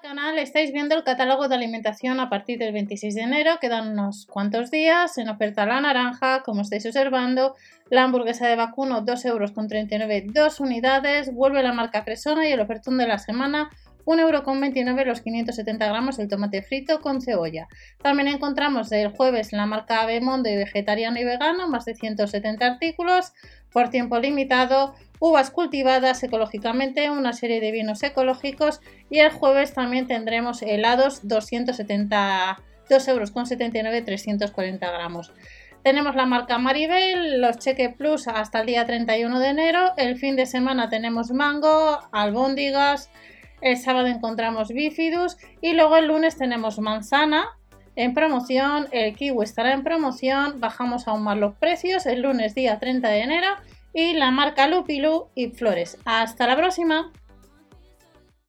canal. Estáis viendo el catálogo de alimentación a partir del 26 de enero, quedan unos cuantos días, en oferta la naranja, como estáis observando, la hamburguesa de vacuno 2,39 euros, dos unidades, vuelve la marca Fresona y el ofertón de la semana 1,29€ los 570 gramos del tomate frito con cebolla. También encontramos el jueves la marca Bemondo y vegetariano y vegano, más de 170 artículos por tiempo limitado, uvas cultivadas ecológicamente, una serie de vinos ecológicos y el jueves también tendremos helados 270 euros con 79 340 gramos. Tenemos la marca Maribel, los Cheque Plus hasta el día 31 de enero. El fin de semana tenemos mango, albóndigas, el sábado encontramos bifidus y luego el lunes tenemos manzana en promoción, el kiwi estará en promoción, bajamos aún más los precios el lunes día 30 de enero y la marca Lupilu y Flores. Hasta la próxima.